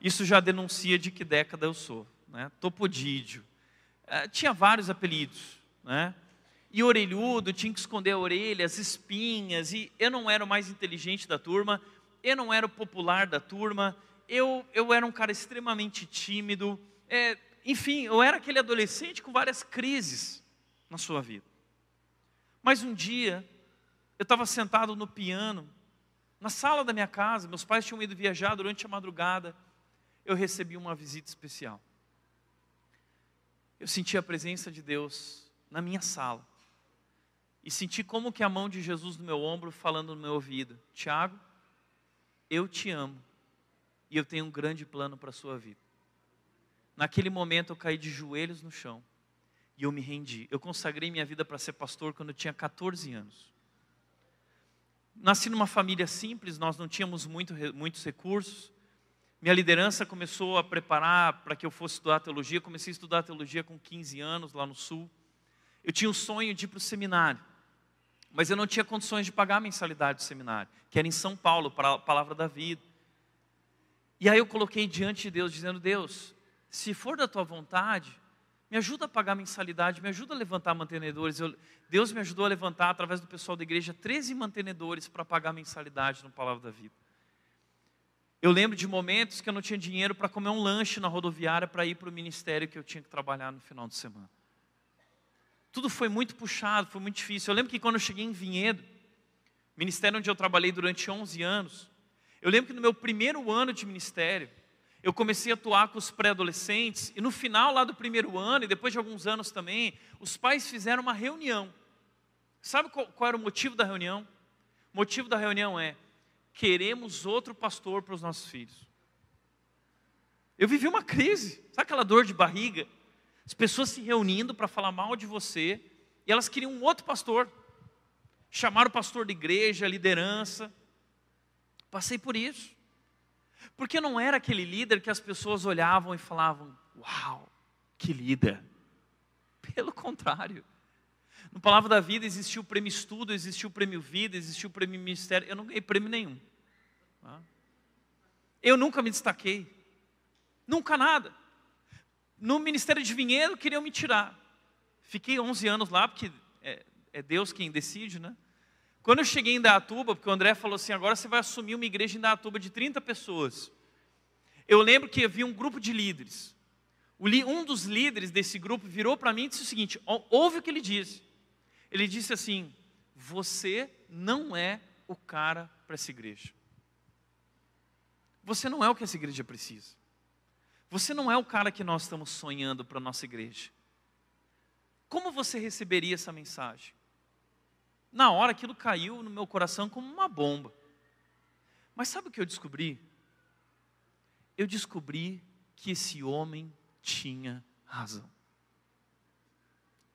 Isso já denuncia de que década eu sou, né? Topodídio. É, tinha vários apelidos, né? E orelhudo, tinha que esconder a orelha, as espinhas, e eu não era o mais inteligente da turma, eu não era o popular da turma, eu, eu era um cara extremamente tímido, é, enfim, eu era aquele adolescente com várias crises na sua vida. Mas um dia, eu estava sentado no piano, na sala da minha casa, meus pais tinham ido viajar durante a madrugada, eu recebi uma visita especial. Eu senti a presença de Deus na minha sala. E senti como que a mão de Jesus no meu ombro falando no meu ouvido: Tiago, eu te amo e eu tenho um grande plano para a sua vida. Naquele momento eu caí de joelhos no chão e eu me rendi. Eu consagrei minha vida para ser pastor quando eu tinha 14 anos. Nasci numa família simples, nós não tínhamos muito, muitos recursos. Minha liderança começou a preparar para que eu fosse estudar teologia. Comecei a estudar teologia com 15 anos lá no sul. Eu tinha o sonho de ir para o seminário mas eu não tinha condições de pagar a mensalidade do seminário, que era em São Paulo, para a palavra da vida. E aí eu coloquei diante de Deus, dizendo: Deus, se for da tua vontade, me ajuda a pagar mensalidade, me ajuda a levantar mantenedores. Eu, Deus me ajudou a levantar, através do pessoal da igreja, 13 mantenedores para pagar mensalidade no Palavra da Vida. Eu lembro de momentos que eu não tinha dinheiro para comer um lanche na rodoviária para ir para o ministério que eu tinha que trabalhar no final de semana tudo foi muito puxado, foi muito difícil. Eu lembro que quando eu cheguei em Vinhedo, ministério onde eu trabalhei durante 11 anos, eu lembro que no meu primeiro ano de ministério, eu comecei a atuar com os pré-adolescentes, e no final lá do primeiro ano, e depois de alguns anos também, os pais fizeram uma reunião. Sabe qual, qual era o motivo da reunião? O motivo da reunião é: queremos outro pastor para os nossos filhos. Eu vivi uma crise, sabe aquela dor de barriga? As pessoas se reunindo para falar mal de você, e elas queriam um outro pastor. Chamaram o pastor de igreja, liderança. Passei por isso. Porque não era aquele líder que as pessoas olhavam e falavam: Uau, que líder. Pelo contrário. No Palavra da Vida existiu o prêmio Estudo, existiu o prêmio Vida, existiu o prêmio Ministério. Eu não ganhei prêmio nenhum. Tá? Eu nunca me destaquei. Nunca nada no Ministério de Vinhedo queriam me tirar. Fiquei 11 anos lá, porque é, é Deus quem decide, né? Quando eu cheguei em Datuba, porque o André falou assim: agora você vai assumir uma igreja em Datuba de 30 pessoas. Eu lembro que havia um grupo de líderes. Um dos líderes desse grupo virou para mim e disse o seguinte: ouve o que ele disse. Ele disse assim: Você não é o cara para essa igreja. Você não é o que essa igreja precisa. Você não é o cara que nós estamos sonhando para a nossa igreja. Como você receberia essa mensagem? Na hora aquilo caiu no meu coração como uma bomba. Mas sabe o que eu descobri? Eu descobri que esse homem tinha razão.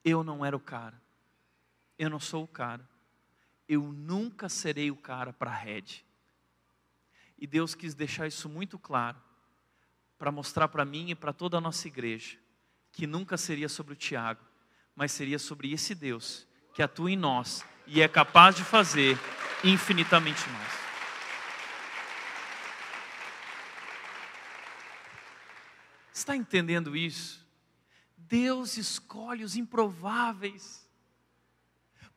Eu não era o cara. Eu não sou o cara. Eu nunca serei o cara para a rede. E Deus quis deixar isso muito claro para mostrar para mim e para toda a nossa igreja que nunca seria sobre o Tiago, mas seria sobre esse Deus que atua em nós e é capaz de fazer infinitamente mais. Está entendendo isso? Deus escolhe os improváveis,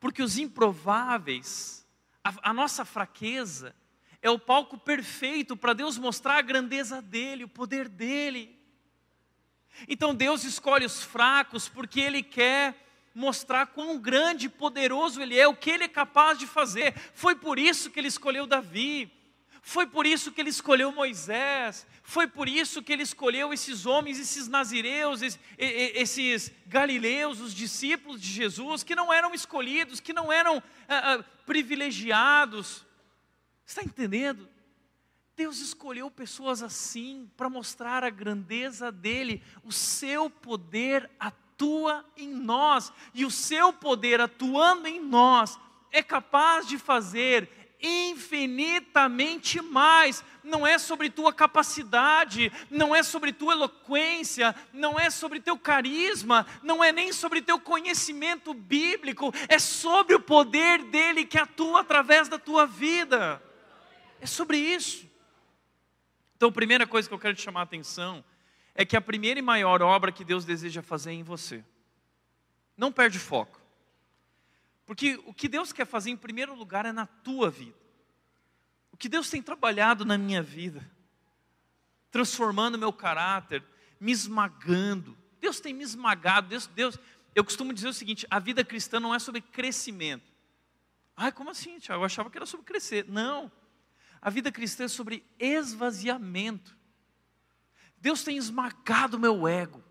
porque os improváveis, a, a nossa fraqueza, é o palco perfeito para Deus mostrar a grandeza dEle, o poder dEle. Então Deus escolhe os fracos porque Ele quer mostrar quão grande e poderoso Ele é, o que Ele é capaz de fazer. Foi por isso que Ele escolheu Davi, foi por isso que Ele escolheu Moisés, foi por isso que Ele escolheu esses homens, esses nazireus, esses galileus, os discípulos de Jesus, que não eram escolhidos, que não eram ah, ah, privilegiados Está entendendo? Deus escolheu pessoas assim para mostrar a grandeza dele. O seu poder atua em nós, e o seu poder atuando em nós é capaz de fazer infinitamente mais. Não é sobre tua capacidade, não é sobre tua eloquência, não é sobre teu carisma, não é nem sobre teu conhecimento bíblico, é sobre o poder dele que atua através da tua vida. É sobre isso. Então, a primeira coisa que eu quero te chamar a atenção é que a primeira e maior obra que Deus deseja fazer é em você. Não perde foco. Porque o que Deus quer fazer em primeiro lugar é na tua vida. O que Deus tem trabalhado na minha vida, transformando meu caráter, me esmagando. Deus tem me esmagado. Deus, Deus, eu costumo dizer o seguinte: a vida cristã não é sobre crescimento. Ai, como assim, Tiago? Eu achava que era sobre crescer. Não. A vida cristã é sobre esvaziamento. Deus tem esmagado meu ego.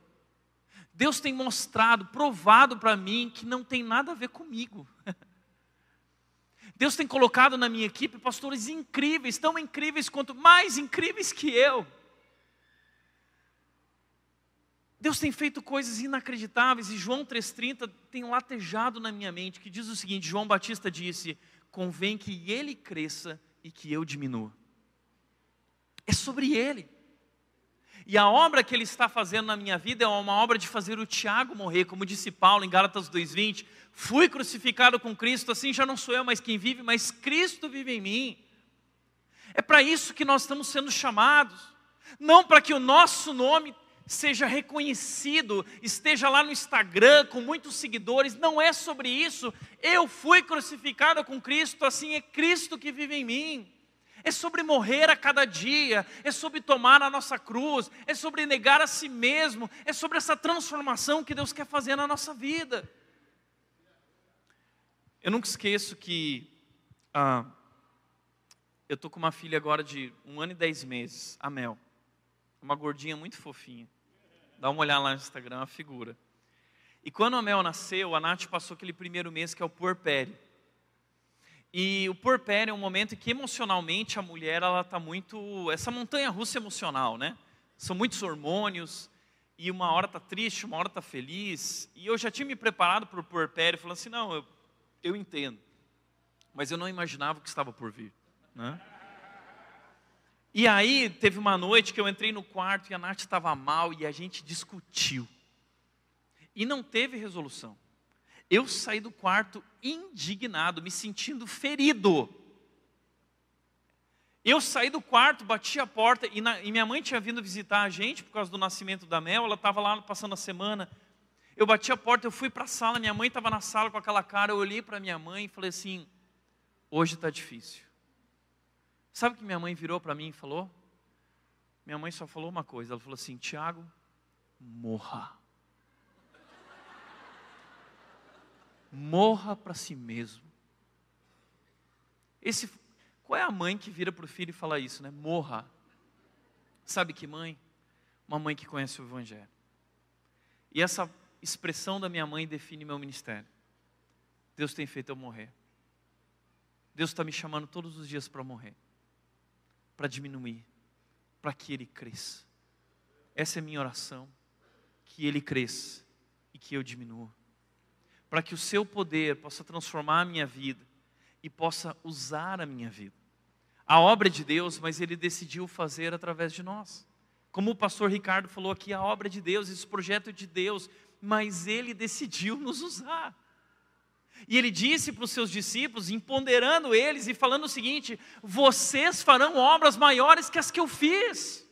Deus tem mostrado, provado para mim que não tem nada a ver comigo. Deus tem colocado na minha equipe pastores incríveis, tão incríveis quanto mais incríveis que eu. Deus tem feito coisas inacreditáveis e João 3,30 tem latejado na minha mente, que diz o seguinte: João Batista disse: convém que ele cresça e que eu diminua. É sobre ele. E a obra que ele está fazendo na minha vida é uma obra de fazer o Tiago morrer, como disse Paulo em Gálatas 2:20, fui crucificado com Cristo, assim já não sou eu mais quem vive, mas Cristo vive em mim. É para isso que nós estamos sendo chamados, não para que o nosso nome seja reconhecido, esteja lá no Instagram com muitos seguidores, não é sobre isso. Eu fui crucificado com Cristo, assim é Cristo que vive em mim é sobre morrer a cada dia, é sobre tomar a nossa cruz, é sobre negar a si mesmo, é sobre essa transformação que Deus quer fazer na nossa vida. Eu nunca esqueço que ah, eu estou com uma filha agora de um ano e dez meses, a Mel, uma gordinha muito fofinha. Dá uma olhada lá no Instagram, a figura. E quando a Mel nasceu, a Nath passou aquele primeiro mês que é o puerpério. E o porpério é um momento que emocionalmente a mulher ela está muito essa montanha russa emocional, né? São muitos hormônios e uma hora está triste, uma hora está feliz. E eu já tinha me preparado para o porpério, falando assim, não, eu, eu entendo, mas eu não imaginava o que estava por vir, né? E aí teve uma noite que eu entrei no quarto e a Nath estava mal e a gente discutiu e não teve resolução. Eu saí do quarto indignado, me sentindo ferido. Eu saí do quarto, bati a porta e, na, e, minha mãe tinha vindo visitar a gente por causa do nascimento da Mel, ela estava lá passando a semana. Eu bati a porta, eu fui para a sala, minha mãe estava na sala com aquela cara, eu olhei para minha mãe e falei assim: hoje está difícil. Sabe o que minha mãe virou para mim e falou? Minha mãe só falou uma coisa, ela falou assim: Tiago, morra. Morra para si mesmo. Esse, qual é a mãe que vira para o filho e fala isso, né? Morra. Sabe que mãe? Uma mãe que conhece o Evangelho. E essa expressão da minha mãe define meu ministério. Deus tem feito eu morrer. Deus está me chamando todos os dias para morrer, para diminuir, para que Ele cresça. Essa é minha oração, que Ele cresça e que eu diminua para que o seu poder possa transformar a minha vida e possa usar a minha vida. A obra é de Deus, mas Ele decidiu fazer através de nós. Como o pastor Ricardo falou aqui, a obra é de Deus, esse projeto é de Deus, mas Ele decidiu nos usar. E ele disse para os seus discípulos, empoderando eles e falando o seguinte: vocês farão obras maiores que as que eu fiz.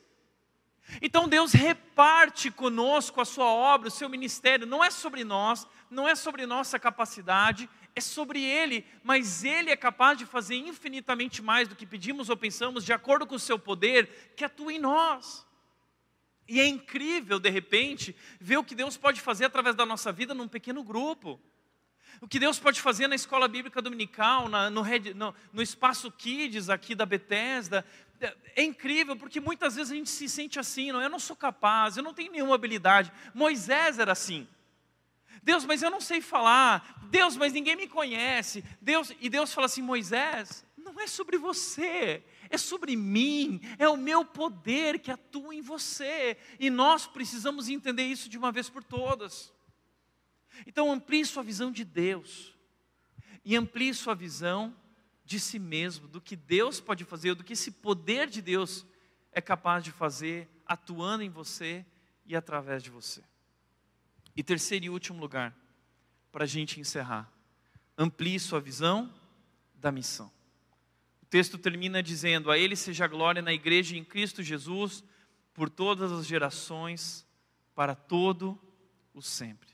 Então Deus reparte conosco a sua obra, o seu ministério, não é sobre nós, não é sobre nossa capacidade, é sobre Ele, mas Ele é capaz de fazer infinitamente mais do que pedimos ou pensamos, de acordo com o seu poder, que atua em nós. E é incrível, de repente, ver o que Deus pode fazer através da nossa vida num pequeno grupo. O que Deus pode fazer na escola bíblica dominical, na, no, no, no espaço Kids aqui da Bethesda, é incrível, porque muitas vezes a gente se sente assim, não, eu não sou capaz, eu não tenho nenhuma habilidade. Moisés era assim. Deus, mas eu não sei falar. Deus, mas ninguém me conhece. Deus, e Deus fala assim: Moisés, não é sobre você, é sobre mim, é o meu poder que atua em você. E nós precisamos entender isso de uma vez por todas. Então amplie sua visão de Deus. e amplie sua visão de si mesmo, do que Deus pode fazer, do que esse poder de Deus é capaz de fazer, atuando em você e através de você. E terceiro e último lugar, para a gente encerrar, amplie sua visão da missão. O texto termina dizendo: A Ele seja a glória na igreja em Cristo Jesus, por todas as gerações, para todo o sempre.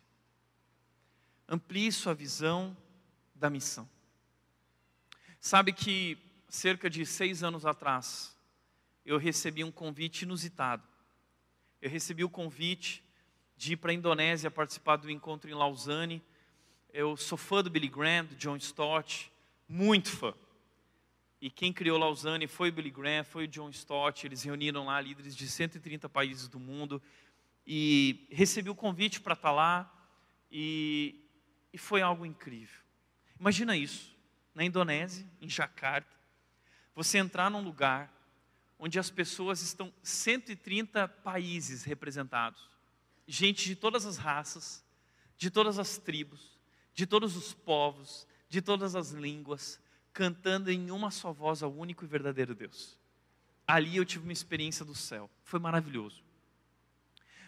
Amplie sua visão da missão. Sabe que cerca de seis anos atrás, eu recebi um convite inusitado. Eu recebi o convite de ir para a Indonésia participar do encontro em Lausanne. Eu sou fã do Billy Graham, do John Stott, muito fã. E quem criou Lausanne foi o Billy Graham, foi o John Stott. Eles reuniram lá líderes de 130 países do mundo. E recebi o convite para estar lá. E, e foi algo incrível. Imagina isso na Indonésia, em Jakarta, você entrar num lugar onde as pessoas estão 130 países representados, gente de todas as raças, de todas as tribos, de todos os povos, de todas as línguas, cantando em uma só voz ao único e verdadeiro Deus. Ali eu tive uma experiência do céu, foi maravilhoso.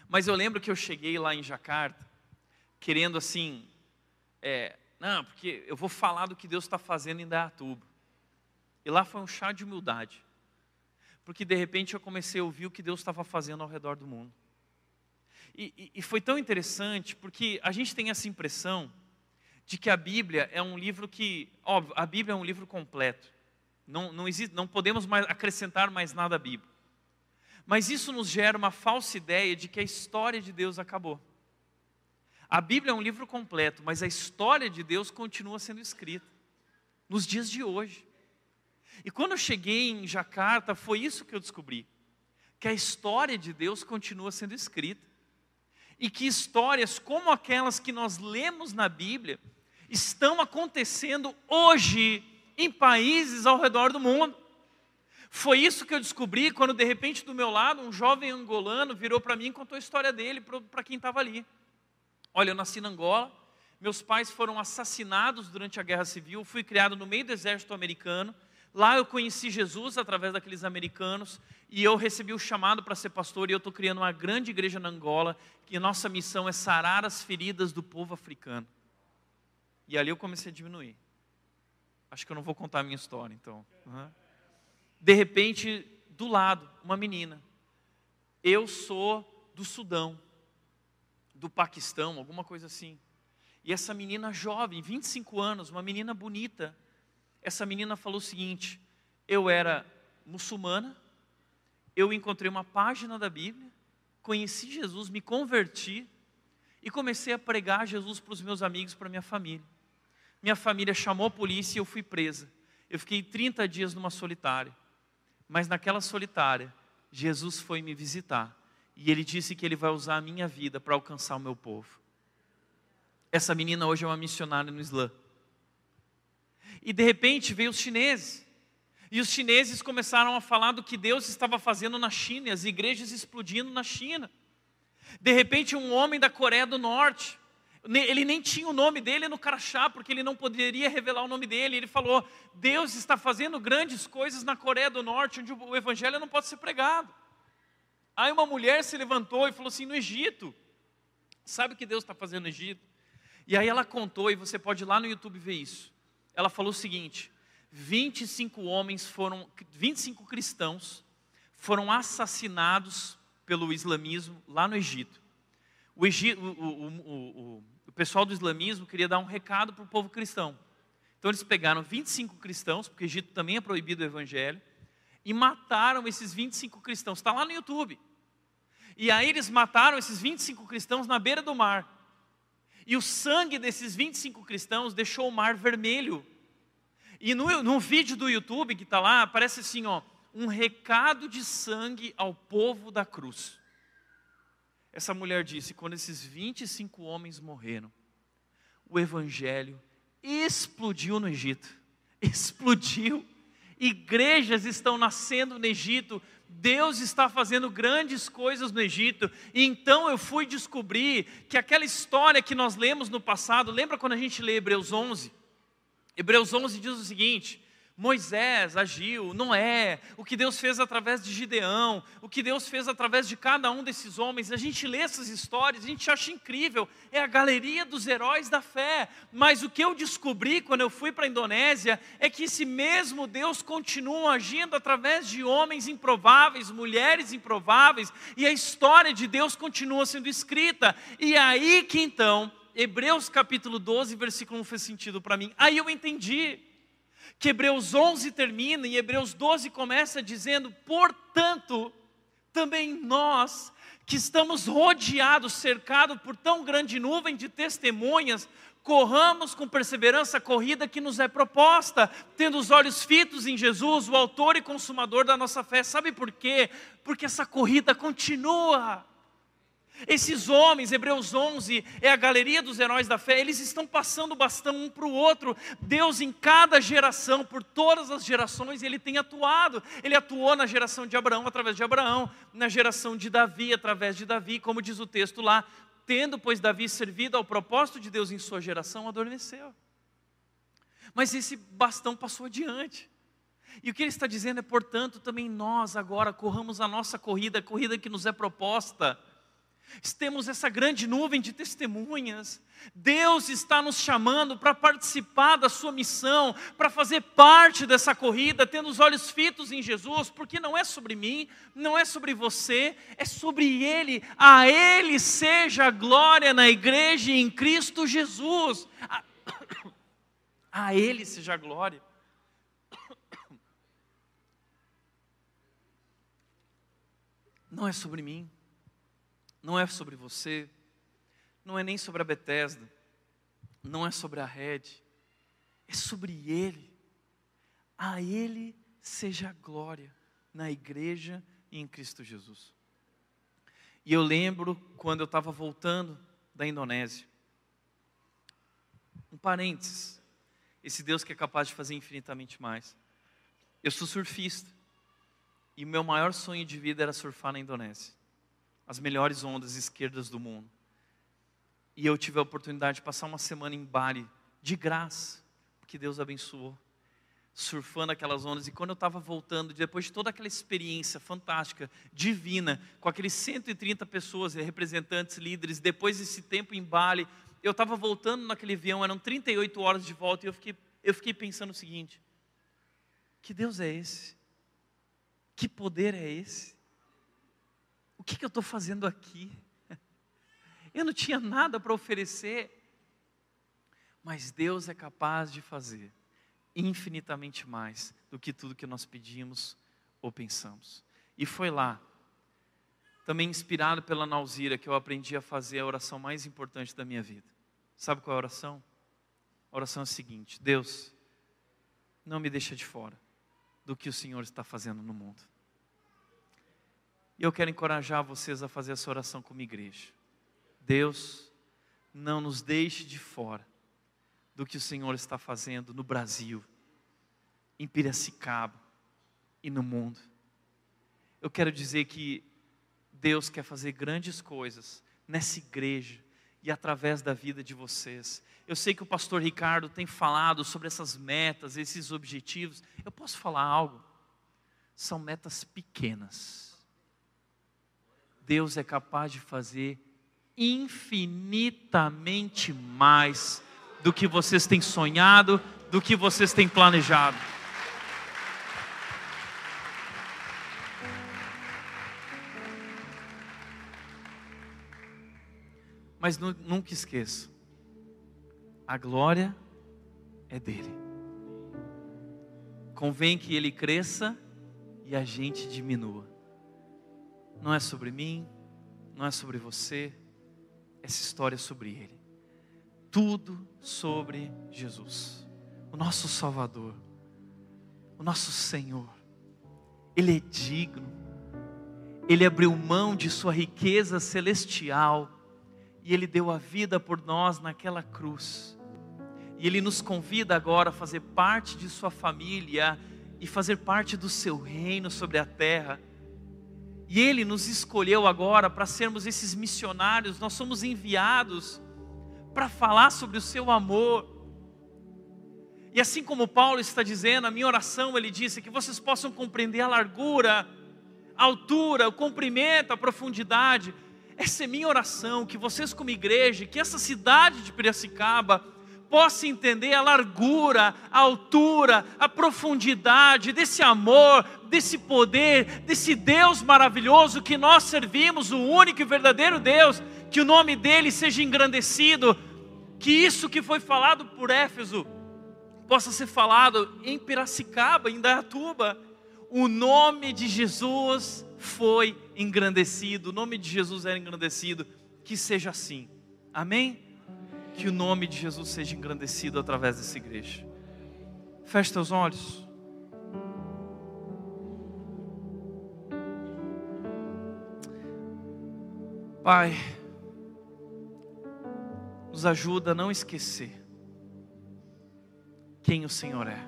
Mas eu lembro que eu cheguei lá em Jakarta, querendo assim, é, não, porque eu vou falar do que Deus está fazendo em Dayatuba. E lá foi um chá de humildade. Porque de repente eu comecei a ouvir o que Deus estava fazendo ao redor do mundo. E, e, e, foi tão interessante, porque a gente tem essa impressão de que a Bíblia é um livro que, óbvio, a Bíblia é um livro completo. Não, não, existe, não podemos mais acrescentar mais nada à Bíblia. Mas isso nos gera uma falsa ideia de que a história de Deus acabou. A Bíblia é um livro completo, mas a história de Deus continua sendo escrita nos dias de hoje. E quando eu cheguei em Jacarta, foi isso que eu descobri: que a história de Deus continua sendo escrita. E que histórias como aquelas que nós lemos na Bíblia estão acontecendo hoje em países ao redor do mundo. Foi isso que eu descobri quando, de repente, do meu lado, um jovem angolano virou para mim e contou a história dele para quem estava ali. Olha, eu nasci na Angola, meus pais foram assassinados durante a Guerra Civil, fui criado no meio do exército americano. Lá eu conheci Jesus através daqueles americanos e eu recebi o chamado para ser pastor e eu estou criando uma grande igreja na Angola, que nossa missão é sarar as feridas do povo africano. E ali eu comecei a diminuir. Acho que eu não vou contar a minha história, então. Uhum. De repente, do lado, uma menina. Eu sou do Sudão do Paquistão, alguma coisa assim. E essa menina jovem, 25 anos, uma menina bonita, essa menina falou o seguinte: eu era muçulmana, eu encontrei uma página da Bíblia, conheci Jesus, me converti e comecei a pregar Jesus para os meus amigos, para minha família. Minha família chamou a polícia e eu fui presa. Eu fiquei 30 dias numa solitária. Mas naquela solitária, Jesus foi me visitar e ele disse que ele vai usar a minha vida para alcançar o meu povo. Essa menina hoje é uma missionária no Islã. E de repente veio os chineses. E os chineses começaram a falar do que Deus estava fazendo na China, as igrejas explodindo na China. De repente, um homem da Coreia do Norte, ele nem tinha o nome dele no crachá, porque ele não poderia revelar o nome dele. Ele falou: Deus está fazendo grandes coisas na Coreia do Norte, onde o evangelho não pode ser pregado. Aí uma mulher se levantou e falou assim: no Egito, sabe o que Deus está fazendo no Egito? E aí ela contou, e você pode ir lá no YouTube ver isso. Ela falou o seguinte: 25 homens foram, 25 cristãos foram assassinados pelo islamismo lá no Egito. O, Egito, o, o, o, pessoal do islamismo queria dar um recado para o povo cristão. Então eles pegaram 25 cristãos, porque o Egito também é proibido o evangelho, e mataram esses 25 cristãos. Está lá no YouTube. E aí eles mataram esses 25 cristãos na beira do mar. E o sangue desses 25 cristãos deixou o mar vermelho. E no, no vídeo do YouTube que está lá, aparece assim: ó, um recado de sangue ao povo da cruz. Essa mulher disse: quando esses 25 homens morreram, o evangelho explodiu no Egito. Explodiu igrejas estão nascendo no Egito, Deus está fazendo grandes coisas no Egito. E então eu fui descobrir que aquela história que nós lemos no passado, lembra quando a gente lê Hebreus 11? Hebreus 11 diz o seguinte: Moisés agiu, Noé, o que Deus fez através de Gideão, o que Deus fez através de cada um desses homens. A gente lê essas histórias, a gente acha incrível, é a galeria dos heróis da fé. Mas o que eu descobri quando eu fui para a Indonésia é que esse mesmo Deus continua agindo através de homens improváveis, mulheres improváveis, e a história de Deus continua sendo escrita. E é aí que então, Hebreus capítulo 12, versículo 1 fez sentido para mim. Aí eu entendi que Hebreus 11 termina e Hebreus 12 começa dizendo: portanto, também nós que estamos rodeados, cercados por tão grande nuvem de testemunhas, corramos com perseverança a corrida que nos é proposta, tendo os olhos fitos em Jesus, o autor e consumador da nossa fé. Sabe por quê? Porque essa corrida continua. Esses homens, Hebreus 11, é a galeria dos heróis da fé, eles estão passando o bastão um para o outro. Deus, em cada geração, por todas as gerações, ele tem atuado. Ele atuou na geração de Abraão através de Abraão, na geração de Davi através de Davi, como diz o texto lá. Tendo, pois, Davi servido ao propósito de Deus em sua geração, adormeceu. Mas esse bastão passou adiante. E o que ele está dizendo é, portanto, também nós agora corramos a nossa corrida, a corrida que nos é proposta temos essa grande nuvem de testemunhas. Deus está nos chamando para participar da sua missão, para fazer parte dessa corrida, tendo os olhos fitos em Jesus, porque não é sobre mim, não é sobre você, é sobre Ele. A Ele seja a glória na igreja em Cristo Jesus. A, a Ele seja a glória. Não é sobre mim não é sobre você, não é nem sobre a Bethesda, não é sobre a rede, é sobre Ele. A Ele seja a glória na igreja e em Cristo Jesus. E eu lembro quando eu estava voltando da Indonésia. Um parênteses. Esse Deus que é capaz de fazer infinitamente mais. Eu sou surfista. E o meu maior sonho de vida era surfar na Indonésia as melhores ondas esquerdas do mundo. E eu tive a oportunidade de passar uma semana em Bali, de graça, porque Deus abençoou, surfando aquelas ondas. E quando eu estava voltando, depois de toda aquela experiência fantástica, divina, com aqueles 130 pessoas, representantes, líderes, depois desse tempo em Bali, eu estava voltando naquele avião, eram 38 horas de volta, e eu fiquei, eu fiquei pensando o seguinte: que Deus é esse? Que poder é esse? Que, que eu estou fazendo aqui? Eu não tinha nada para oferecer, mas Deus é capaz de fazer infinitamente mais do que tudo que nós pedimos ou pensamos. E foi lá, também inspirado pela Nauzira, que eu aprendi a fazer a oração mais importante da minha vida. Sabe qual é a oração? A oração é a seguinte: Deus, não me deixa de fora do que o Senhor está fazendo no mundo. E eu quero encorajar vocês a fazer essa oração como igreja. Deus, não nos deixe de fora do que o Senhor está fazendo no Brasil, em Piracicaba e no mundo. Eu quero dizer que Deus quer fazer grandes coisas nessa igreja e através da vida de vocês. Eu sei que o pastor Ricardo tem falado sobre essas metas, esses objetivos. Eu posso falar algo? São metas pequenas Deus é capaz de fazer infinitamente mais do que vocês têm sonhado, do que vocês têm planejado. Mas nunca esqueça, a glória é dele. Convém que ele cresça e a gente diminua não é sobre mim, não é sobre você, essa história é sobre Ele. Tudo sobre Jesus, o nosso Salvador, o nosso Senhor. Ele é digno, Ele abriu mão de Sua riqueza celestial e Ele deu a vida por nós naquela cruz. E Ele nos convida agora a fazer parte de Sua família e fazer parte do Seu reino sobre a terra e Ele nos escolheu agora para sermos esses missionários, nós somos enviados para falar sobre o Seu amor. E assim como Paulo está dizendo, a minha oração, ele disse, que vocês possam compreender a largura, a altura, o comprimento, a profundidade. Essa é minha oração, que vocês como igreja, que essa cidade de Piracicaba possa entender a largura, a altura, a profundidade desse amor, desse poder, desse Deus maravilhoso que nós servimos, o único e verdadeiro Deus, que o nome dele seja engrandecido, que isso que foi falado por Éfeso possa ser falado em Piracicaba, em Dayatuba. O nome de Jesus foi engrandecido, o nome de Jesus era engrandecido, que seja assim. Amém? Que o nome de Jesus seja engrandecido através dessa igreja. Feche teus olhos. Pai, nos ajuda a não esquecer quem o Senhor é,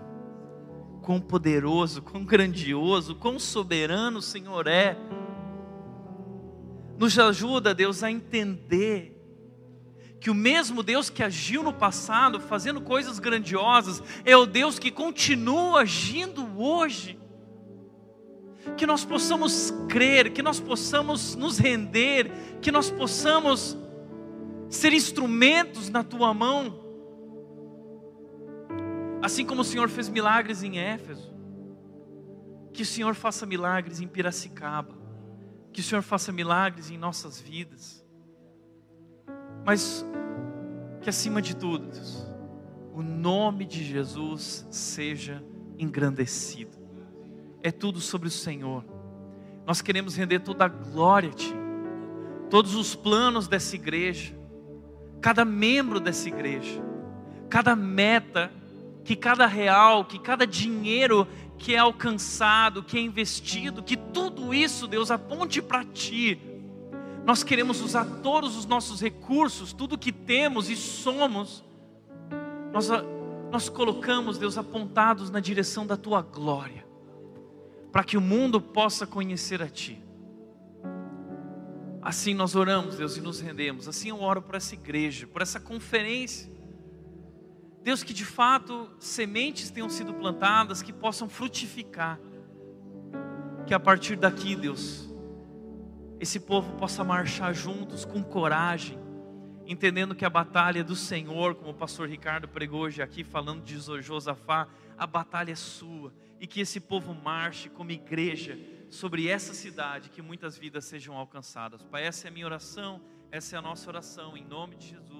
quão poderoso, quão grandioso, quão soberano o Senhor é. Nos ajuda, Deus, a entender que o mesmo Deus que agiu no passado, fazendo coisas grandiosas, é o Deus que continua agindo hoje. Que nós possamos crer, que nós possamos nos render, que nós possamos ser instrumentos na tua mão. Assim como o Senhor fez milagres em Éfeso, que o Senhor faça milagres em Piracicaba, que o Senhor faça milagres em nossas vidas. Mas que acima de tudo, Deus, o nome de Jesus seja engrandecido. É tudo sobre o Senhor. Nós queremos render toda a glória a Ti. Todos os planos dessa igreja, cada membro dessa igreja, cada meta, que cada real, que cada dinheiro que é alcançado, que é investido, que tudo isso, Deus, aponte para Ti. Nós queremos usar todos os nossos recursos, tudo que temos e somos, nós, nós colocamos, Deus, apontados na direção da Tua glória, para que o mundo possa conhecer a Ti. Assim nós oramos, Deus, e nos rendemos. Assim eu oro por essa igreja, por essa conferência. Deus, que de fato sementes tenham sido plantadas que possam frutificar. Que a partir daqui, Deus, esse povo possa marchar juntos com coragem, entendendo que a batalha é do Senhor, como o pastor Ricardo pregou hoje aqui, falando de Josafá, a batalha é sua, e que esse povo marche como igreja sobre essa cidade, que muitas vidas sejam alcançadas. Pai, essa é a minha oração, essa é a nossa oração, em nome de Jesus,